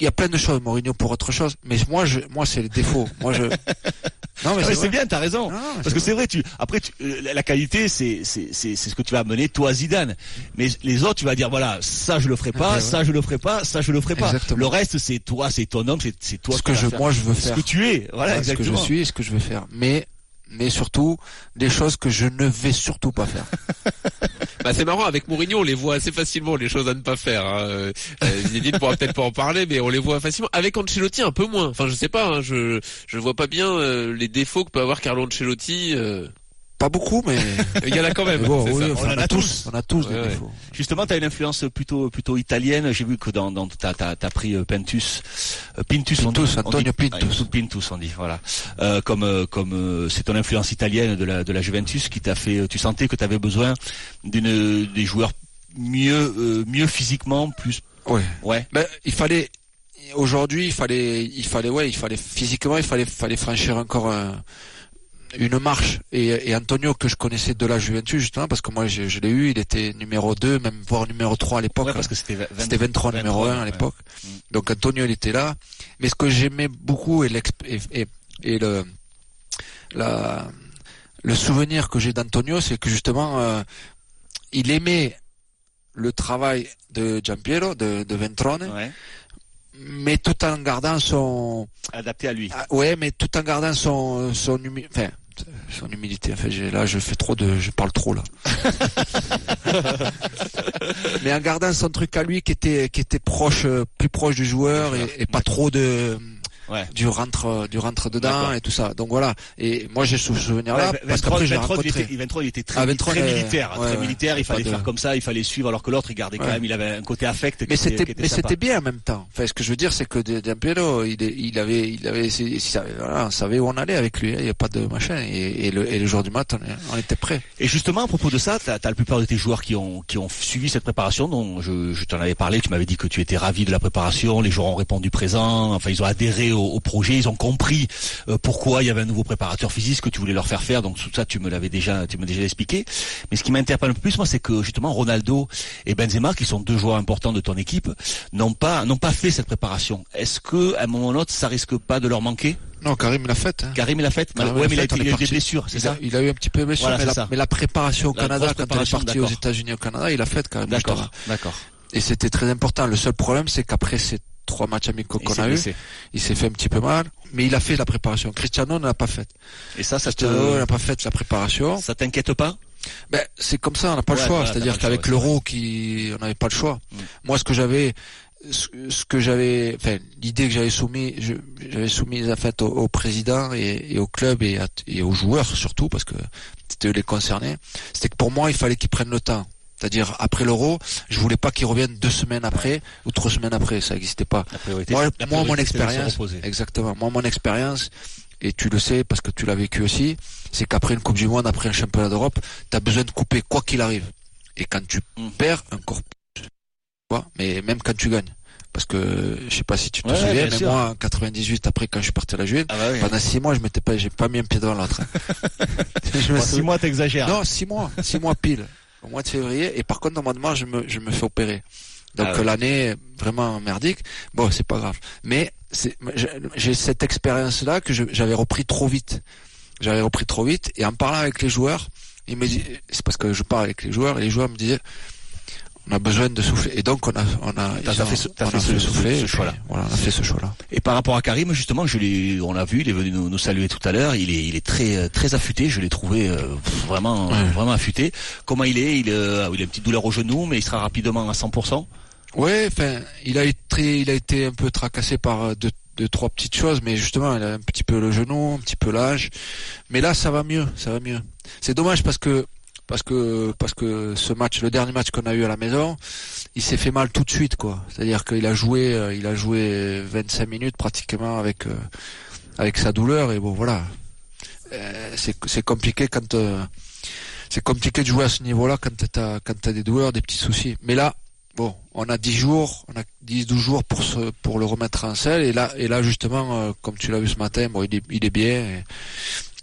Il y a plein de choses, Mourinho pour autre chose, mais moi, je, moi, c'est les défauts. Moi, je. *laughs* Non, mais c'est bien, t'as raison. Non, Parce que c'est vrai, tu après tu, euh, la- qualité c'est c'est c'est c'est ce que tu vas amener toi Zidane. Mais les autres tu vas dire voilà, ça je le ferai pas, ouais. ça je le ferai pas, ça je le ferai pas. Exactement. Le reste c'est toi, c'est ton homme, c'est toi ce que je, faire. moi, je veux ce faire. que tu es. Voilà, Ouais, ce que je exactement. suis et ce que je vais faire. Mais, mais surtout, des choses que je ne vais surtout pas faire. *laughs* Bah c'est marrant avec Mourinho on les voit assez facilement les choses à ne pas faire. Hein. Euh, euh, pourra peut-être pas en parler mais on les voit facilement. Avec Ancelotti un peu moins. Enfin je sais pas. Hein, je je vois pas bien euh, les défauts que peut avoir Carlo Ancelotti. euh. Pas beaucoup, mais. *laughs* Il y en a quand même. bon, oui, enfin, On en a tous. On a tous Ouais, des ouais. défauts. Justement, tu as une influence plutôt plutôt italienne. J'ai vu que dans dans t'as t'as pris euh, euh, Pintus, on dit- Pintus, on Antonio dit- Pintus. Pintus, on dit voilà. Euh, comme comme c'est ton influence italienne de la de la Juventus qui t'a fait. Tu sentais que tu avais besoin d'une des joueurs mieux euh, mieux physiquement, plus Ouais. ouais. Ben, il fallait, aujourd'hui, il fallait, il fallait, ouais, il fallait physiquement, il fallait, fallait franchir encore un- une marche. Et, et Antonio, que je connaissais de la Juventus, justement, parce que moi, je, je l'ai eu, il était numéro 2, même voire numéro 3 à l'époque. Ouais, parce que c'était 20 C'était 23, numéro 1 à l'époque. Mm. Donc Antonio, il était là. Mais ce que j'aimais beaucoup et, l'exp- et, et, et le, la, le souvenir que j'ai d'Antonio, c'est que justement, euh, il aimait le travail de Giampiero, de, de Ventrone, Ouais. Mais tout en gardant son, Adapté à lui. ah, ouais, mais tout en gardant son, son humi- enfin, son humilité. Enfin, là, je fais trop de, je parle trop là. *laughs* mais en gardant son truc à lui qui était, qui était proche, euh, plus proche du joueur et, et pas trop de, Ouais. du rentre, du rentre dedans et tout ça. Donc voilà. Et moi, j'ai ce souvenir-là Ouais, parce 23, qu'après, j'ai 23, il était, 23, il était très, Ah, 23, très euh, militaire, ouais, très militaire. Il fallait de- faire comme ça, il fallait suivre, alors que l'autre, il gardait quand même, il avait un côté affect. Mais c'était, mais bien en même temps. Enfin, ce que je veux dire, c'est que Giampiero, il, avait, il avait, voilà, on savait où on allait avec lui. hein, Il n'y a pas de machin. Et, et le, et le jour du match, on, était prêt. Et justement, à propos de ça, tu as, la plupart de tes joueurs qui ont, qui ont suivi cette préparation, dont je, je t'en avais parlé, tu m'avais dit que tu étais ravi de la préparation, les joueurs ont répondu présent, enfin ils ont adhéré au, au, projet, ils ont compris euh, pourquoi il y avait un nouveau préparateur physique que tu voulais leur faire faire. Donc tout ça, tu me l'avais déjà, tu m'as déjà expliqué. Mais ce qui m'interpelle un peu plus, moi, c'est que justement Ronaldo et Benzema, qui sont deux joueurs importants de ton équipe, n'ont pas n'ont pas fait cette préparation. Est-ce que à un moment ou l'autre, ça risque pas de leur manquer? Non, Karim l'a fait. Hein. Karim l'a fait. Ouais, mais il a, eu des blessures, c'est ça? Il a eu un petit peu de blessures, mais, la, préparation au Canada, quand il est parti aux États-Unis au Canada, il a fait quand même. D'accord, d'accord. Et c'était très important. Le seul problème, c'est qu'après ces trois matchs amicaux qu'on a eu, il s'est fait un petit peu mal, mais il a fait la préparation. Cristiano ne l'a pas fait. Et ça, ça te... n'a pas fait la préparation. Ça t'inquiète pas? Ben, c'est comme ça, on n'a pas le choix. C'est-à-dire qu'avec l'euro, qui, on n'avait pas le choix. Mm. Moi, ce que j'avais, ce, que j'avais, enfin, l'idée que j'avais soumis, j'avais soumise en fait au, président et, au club et, et, aux joueurs surtout parce que c'était les concernés. C'était que pour moi, il fallait qu'ils prennent le temps. C'est-à-dire après l'euro, je voulais pas qu'ils reviennent deux semaines après ou trois semaines après, ça n'existait pas. Moi, moi mon expérience, exactement. Moi, mon expérience, et tu le sais parce que tu l'as vécu aussi, c'est qu'après une Coupe du Monde, après un championnat d'Europe, tu as besoin de couper quoi qu'il arrive. Et quand tu mm. perds, encore plus. Mais même quand tu gagnes. Parce que je sais pas si tu te souviens, mais moi en 98 après quand je suis parti à la Juve, ah bah pendant six mois je m'étais pas, j'ai pas mis un pied devant l'autre. *laughs* six mois t'exagères. Non, six mois, six mois pile, au mois de février. Et par contre normalement je me, je me fais opérer. Donc ah l'année vraiment merdique. Bon, c'est pas grave. Mais j'ai cette expérience là que j'avais repris trop vite. J'avais repris trop vite et en parlant avec les joueurs, il me dit, c'est parce que je parle avec les joueurs et les joueurs me disaient, on a besoin de souffler. Et donc on a, on a, fait, ce, souffler, choix-là. Voilà, on a fait ce choix-là. Et par rapport à Karim, justement, je l'ai, on l'a vu, il est venu nous, saluer tout à l'heure. Il est, il est très, très affûté. Je l'ai trouvé euh, vraiment, vraiment affûté. Comment il est? Il, euh, il a une petite douleur au genou, mais il sera rapidement à 100%. Ouais, enfin, il a été, il a été un peu tracassé par euh, deux, deux, trois petites choses, mais justement, il a un petit peu le genou, un petit peu l'âge. Mais là, ça va mieux, ça va mieux. C'est dommage parce que parce que parce que ce match, le dernier match qu'on a eu à la maison, il s'est fait mal tout de suite, quoi. C'est-à-dire qu'il a joué, euh, il a joué 25 minutes pratiquement avec euh, avec sa douleur et bon, voilà. c'est c'est compliqué quand c'est compliqué de jouer à ce niveau-là quand t'as quand t'as des douleurs, des petits soucis. Mais là, bon, on a 10 jours, on a 10 12 jours pour se, pour le remettre en selle et là et là justement euh, comme tu l'as vu ce matin, bon il est, il est bien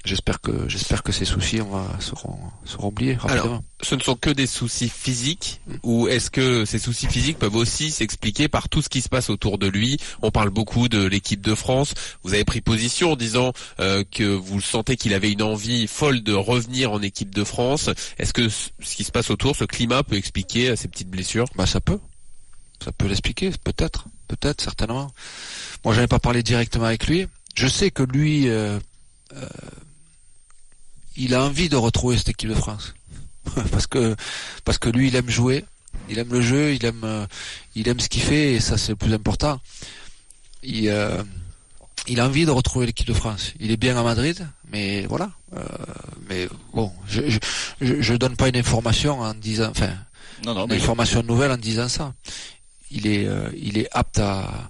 J'espère que j'espère que ces soucis on va, seront, seront oubliés rapidement. Alors, ce ne sont que des soucis physiques ou est-ce que ces soucis physiques peuvent aussi s'expliquer par tout ce qui se passe autour de lui? On parle beaucoup de l'équipe de France. Vous avez pris position en disant euh, que vous sentez qu'il avait une envie folle de revenir en équipe de France. Est-ce que ce qui se passe autour, ce climat peut expliquer euh, ces petites blessures? Bah ça peut. Ça peut l'expliquer, peut-être, peut-être, certainement. Moi, j'avais pas parlé directement avec lui. Je sais que lui, euh, euh, il a envie de retrouver cette équipe de France *laughs* parce que parce que lui il aime jouer, il aime le jeu, il aime euh, il aime ce qu'il fait et ça c'est le plus important. Il euh, il a envie de retrouver l'équipe de France. Il est bien à Madrid, mais voilà. Euh, mais bon, je, je, je donne pas une information en disant, enfin, non, non, une information nouvelle en disant ça. Il est il est apte à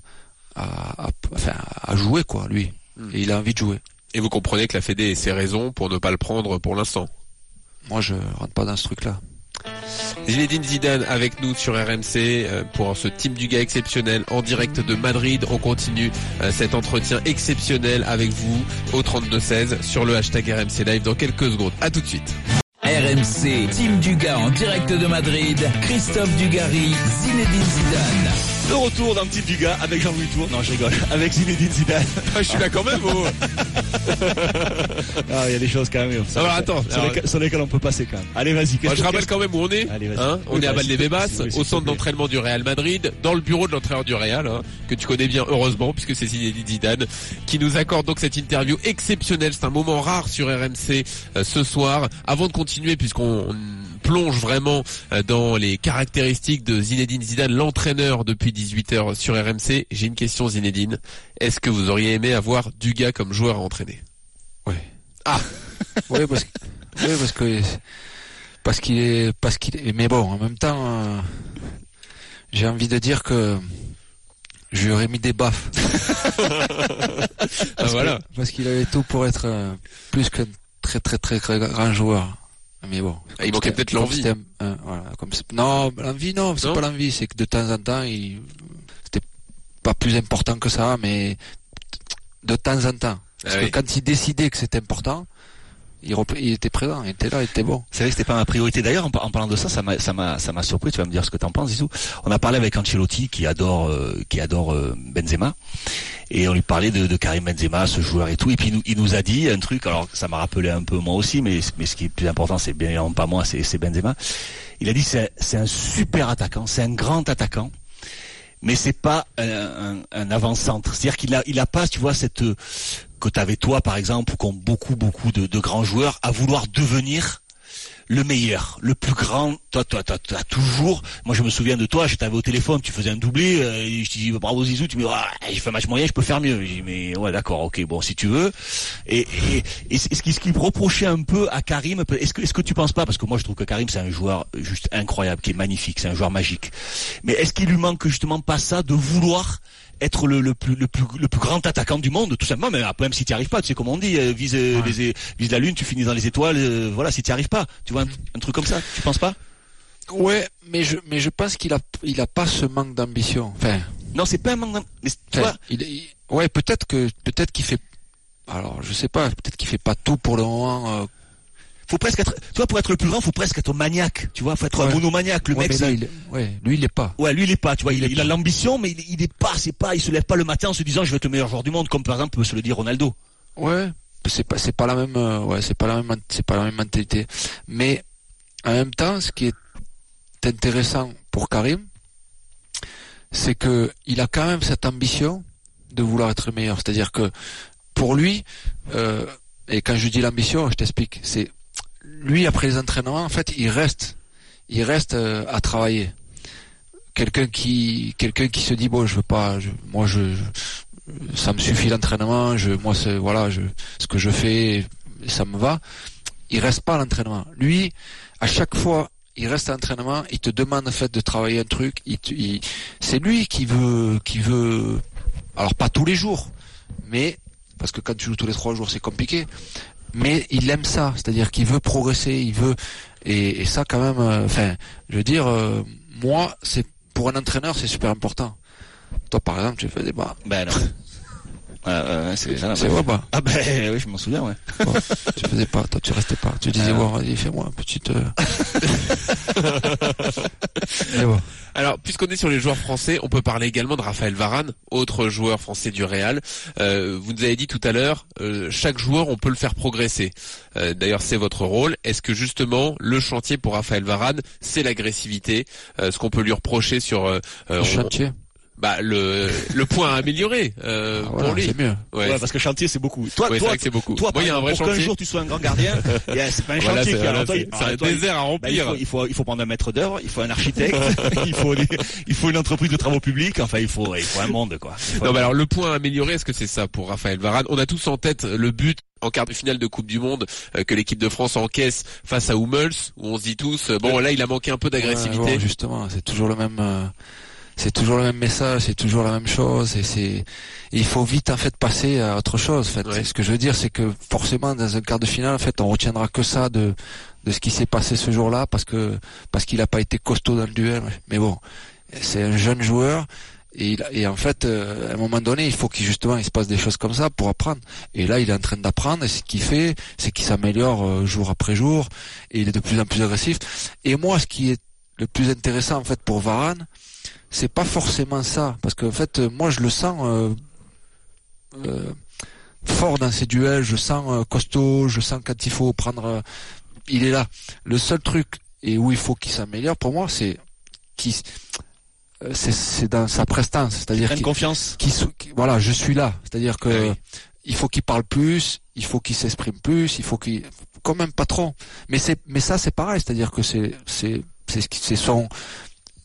à, enfin, à jouer quoi, lui. Hmm. Et il a envie de jouer. Et vous comprenez que la Fédé ait ses raisons pour ne pas le prendre pour l'instant Moi, je rentre pas dans ce truc-là. Zinedine Zidane avec nous sur RMC euh, pour ce team du gars exceptionnel en direct de Madrid. On continue euh, cet entretien exceptionnel avec vous au 32-16 sur le hashtag RMC Live dans quelques secondes. À tout de suite. RMC, Team Dugas en direct de Madrid, Christophe Dugarry, Zinedine Zidane. De retour dans Team Dugas avec Jean-Louis Tour. Non, je rigole. Avec Zinedine Zidane. *laughs* Ah, je suis là quand même, oh. Ah, il y a des choses quand même. Alors, attends. Sur, lesquelles on peut passer quand même. Allez, vas-y. je rappelle quand même où on est. Hein on est à Valdebebas, au centre d'entraînement du Real Madrid, dans le bureau de l'entraîneur du Real, hein, que tu connais bien, heureusement, puisque c'est Zinedine Zidane, qui nous accorde donc cette interview exceptionnelle. C'est un moment rare sur RMC euh, ce soir. Avant de continuer, puisqu'on plonge vraiment euh, dans les caractéristiques de Zinedine Zidane, l'entraîneur depuis 18h sur RMC. J'ai une question Zinedine. Est-ce que vous auriez aimé avoir Dugas comme joueur à entraîner? Oui. Ah *laughs* Oui parce que parce que parce qu'il est parce qu'il est mais bon en même temps euh, j'ai envie de dire que je lui aurais mis des baffes. *laughs* Ah, voilà. parce qu'il avait tout pour être euh, plus qu'un très très très très grand joueur. Mais bon. il manquait peut-être l'envie. non, l'envie, non, c'est pas l'envie, c'est que de temps en temps, il, c'était pas plus important que ça, mais de temps en temps. Parce Ah que oui. quand il décidait que c'était important, il, était présent, il était là, il était bon. C'est vrai que c'était pas ma priorité. D'ailleurs, en, par- en parlant de ça, ça m'a, ça m'a, ça m'a surpris. Tu vas me dire ce que t'en penses, Zizou. On a parlé avec Ancelotti, qui adore, euh, qui adore euh, Benzema, et on lui parlait de, Karim Benzema, ce joueur et tout. Et puis il nous, a dit un truc. Alors ça m'a rappelé un peu moi aussi, mais mais ce qui est plus important, c'est bien évidemment pas moi, c'est, Benzema. Il a dit c'est, un super attaquant, c'est un grand attaquant. Mais c'est pas un, un, avant-centre. C'est-à-dire qu'il a, il a pas, tu vois, cette que t'avais toi, par exemple, ou qu'ont beaucoup, beaucoup de, grands joueurs, à vouloir devenir le meilleur, le plus grand. Toi, toi, toi, toi, toujours. Moi, je me souviens de toi. Je t'avais au téléphone, tu faisais un doublé. euh, je te dis bravo Zizou. Tu me dis ah, j'ai fait un match moyen, je peux faire mieux. Je dis mais ouais, d'accord, ok, bon, si tu veux. Et, ce qui me reprochait un peu à Karim, est-ce que, est-ce que tu penses pas Parce que moi, je trouve que Karim, c'est un joueur juste incroyable, qui est magnifique, c'est un joueur magique. Mais est-ce qu'il lui manque justement pas ça de vouloir être le, le plus le plus le plus grand attaquant du monde tout simplement. Mais après, même si tu n'y arrives pas tu sais comment on dit euh, vise euh, les, vise la lune tu finis dans les étoiles euh, voilà si tu n'y arrives pas. Tu vois un, un truc comme ça tu penses pas? Ouais, mais je, mais je pense qu'il a, il a pas ce manque d'ambition. Enfin, non c'est pas un manque d'am- mais tu enfin, vois il, il- ouais, peut-être que, peut-être qu'il fait, alors, je sais pas, peut-être qu'il fait pas tout pour le moment. euh, faut presque être tu vois pour être le plus grand faut presque être maniaque tu vois faut être un monomaniaque le ouais, mec mais là, c'est- il ouais, lui, il est pas. Ouais, lui il est pas, tu vois, il, Il est il a l'ambition, mais il, il est pas, c'est pas, il se lève pas le matin en se disant je vais être le meilleur joueur du monde, comme par exemple peut se le dire Ronaldo. Ouais, c'est pas, c'est pas la même, euh, ouais, c'est pas la même, c'est pas la même mentalité. Mais en même temps, ce qui est intéressant pour Karim, c'est que il a quand même cette ambition de vouloir être le meilleur. C'est-à-dire que pour lui, euh, et quand je dis l'ambition, je t'explique, c'est lui après les entraînements, en fait, il reste, il reste euh, à travailler. Quelqu'un qui, se dit bon, je veux pas, moi je, ça me suffit l'entraînement, je, voilà, ce que je fais, ça me va. Il reste pas à l'entraînement. Lui, à chaque fois, il reste à l'entraînement, il te demande en fait de travailler un truc. C'est lui qui veut, qui veut. Alors pas tous les jours, mais parce que quand tu joues tous les trois jours, c'est compliqué. Mais il aime ça, c'est-à-dire qu'il veut progresser, il veut. Et, ça, quand même, euh, enfin, je veux dire, euh, moi, c'est pour un entraîneur, c'est super important. Toi, par exemple, tu fais des bas. Ben non. C'est C'est vrai pas Ah ben *laughs* oui, je m'en souviens, ouais. Bon, tu faisais pas, toi tu restais pas. Tu disais Ah. bon, vas-y, fais-moi une petite. euh. *laughs* Alors, puisqu'on est sur les joueurs français, on peut parler également de Raphaël Varane, autre joueur français du Real. Euh, vous nous avez dit tout à l'heure, euh, chaque joueur, on peut le faire progresser. Euh, D'ailleurs, c'est votre rôle. Est-ce que justement, le chantier pour Raphaël Varane, c'est l'agressivité? Euh, Ce qu'on peut lui reprocher sur euh, euh, Le on- chantier. Bah, le, le point à améliorer euh, Ah, voilà, pour lui. c'est mieux. Ouais, Ouais, parce que chantier c'est beaucoup. Toi, ouais, c'est toi, vrai que c'est beaucoup. toi, Moi, il y a un vrai pour qu'un jour tu sois un grand gardien, *laughs* c'est pas un Voilà, chantier c'est il- c'est un toi, il- désert à bah, il, remplir. faut, il faut il faut prendre un maître d'œuvre, il faut un architecte, *laughs* il faut des- il faut une entreprise de travaux publics, enfin il faut il faut un monde quoi. Il Non, mais alors le point à améliorer, est-ce que c'est ça pour Raphaël Varane? On a tous en tête le but en quart de finale de Coupe du Monde euh, que l'équipe de France encaisse face à Hummels, où on se dit tous euh, bon là il a manqué un peu d'agressivité. Ouais, bon, justement, c'est toujours le même. C'est toujours le même message, c'est toujours la même chose, et c'est. il faut vite en fait passer à autre chose. En fait, Ouais. ce que je veux dire, c'est que forcément dans un quart de finale, en fait, on retiendra que ça de de ce qui s'est passé ce jour-là, parce que parce qu'il n'a pas été costaud dans le duel. Mais bon, c'est un jeune joueur. Et, il- et en fait, euh, à un moment donné, il faut qu'il justement il se passe des choses comme ça pour apprendre. Et là, il est en train d'apprendre. Et ce qu'il fait, c'est qu'il s'améliore euh, jour après jour. Et il est de plus en plus agressif. Et moi, ce qui est le plus intéressant en fait pour Varane, c'est pas forcément ça, parce qu'en fait, euh, moi, je le sens euh, euh, fort dans ses duels. Je sens euh, costaud. Je sens quand il faut prendre. il est là. Le seul truc et où il faut qu'il s'améliore, pour moi, c'est euh, c'est dans sa prestance, c'est-à-dire qu'il confiance. qui qui- voilà, je suis là. C'est-à-dire que oui. il faut qu'il parle plus, il faut qu'il s'exprime plus, il faut qu'il comme un patron. Mais c'est mais ça c'est pareil, c'est-à-dire que c'est c'est c'est ce qui- c'est son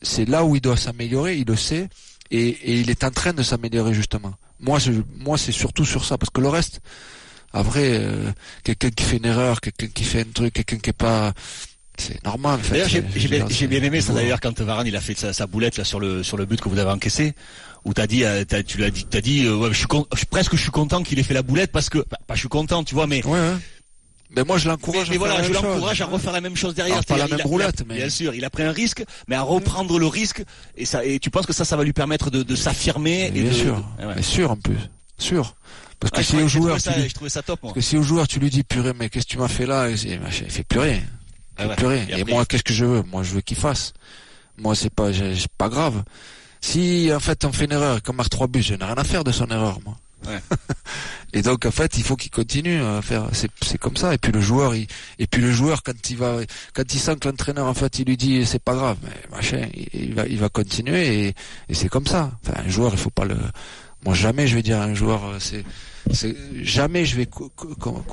c'est là où il doit s'améliorer, il le sait et, et il est en train de s'améliorer justement. Moi je moi c'est surtout sur ça parce que le reste à vrai euh, quelqu'un qui fait une erreur, quelqu'un qui fait un truc, quelqu'un qui est pas c'est normal. en fait. D'ailleurs, j'ai j'ai bien, bien aimé ça d'ailleurs quand Varane il a fait sa, sa boulette là sur le sur le but que vous avez encaissé, où t'as dit, euh, t'as- tu l'as dit, t'as dit, euh, ouais, je suis con- presque je suis content qu'il ait fait la boulette parce que, bah, pas je suis content, tu vois, mais Ouais, ouais. Mais moi je mais, l'encourage. mais voilà, je l'encourage à refaire la même chose derrière. Alors, pas la même a- a- roulette, mais- Bien sûr, il a pris un risque, mais à reprendre le risque et ça et tu penses que ça, ça va lui permettre de, de s'affirmer et Bien de, sûr, ouais, bien sûr en plus. sûr. Parce que Ah, si au joueur, ça- lui- je trouvais ça top, moi. parce que si au joueur tu lui dis purée, mais qu'est-ce que tu m'as fait là, il fait plus rien. Il Ah fait ouais. plus rien. Et Et, après- moi, qu'est-ce que je veux? Moi, je veux qu'il fasse. Moi, c'est pas, pas grave. Si en fait on fait une erreur, qu'on marque trois buts, je n'ai rien à faire de son erreur, moi. Ouais. *laughs* et donc en fait, il faut qu'il continue à faire. C'est, comme ça. Et puis le joueur, il, et puis le joueur quand il va, quand il sent que l'entraîneur en fait, il lui dit c'est pas grave, mais machin, il, il va, il va continuer et, et c'est comme ça. Enfin, un joueur, il faut pas le. Moi, jamais je vais dire à un joueur, euh, c'est, c'est jamais je vais cou, cou, comment-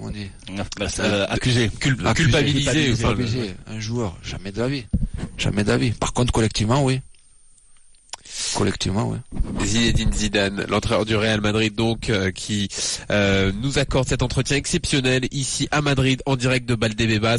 on dit. Bah, euh, Accuser, culpabiliser un joueur, jamais de la vie. Jamais de la vie. Par contre, collectivement, oui. Collectivement, oui. Zinedine Zidane, l'entraîneur du Real Madrid donc euh, qui euh, nous accorde cet entretien exceptionnel ici à Madrid en direct de Baldebebas.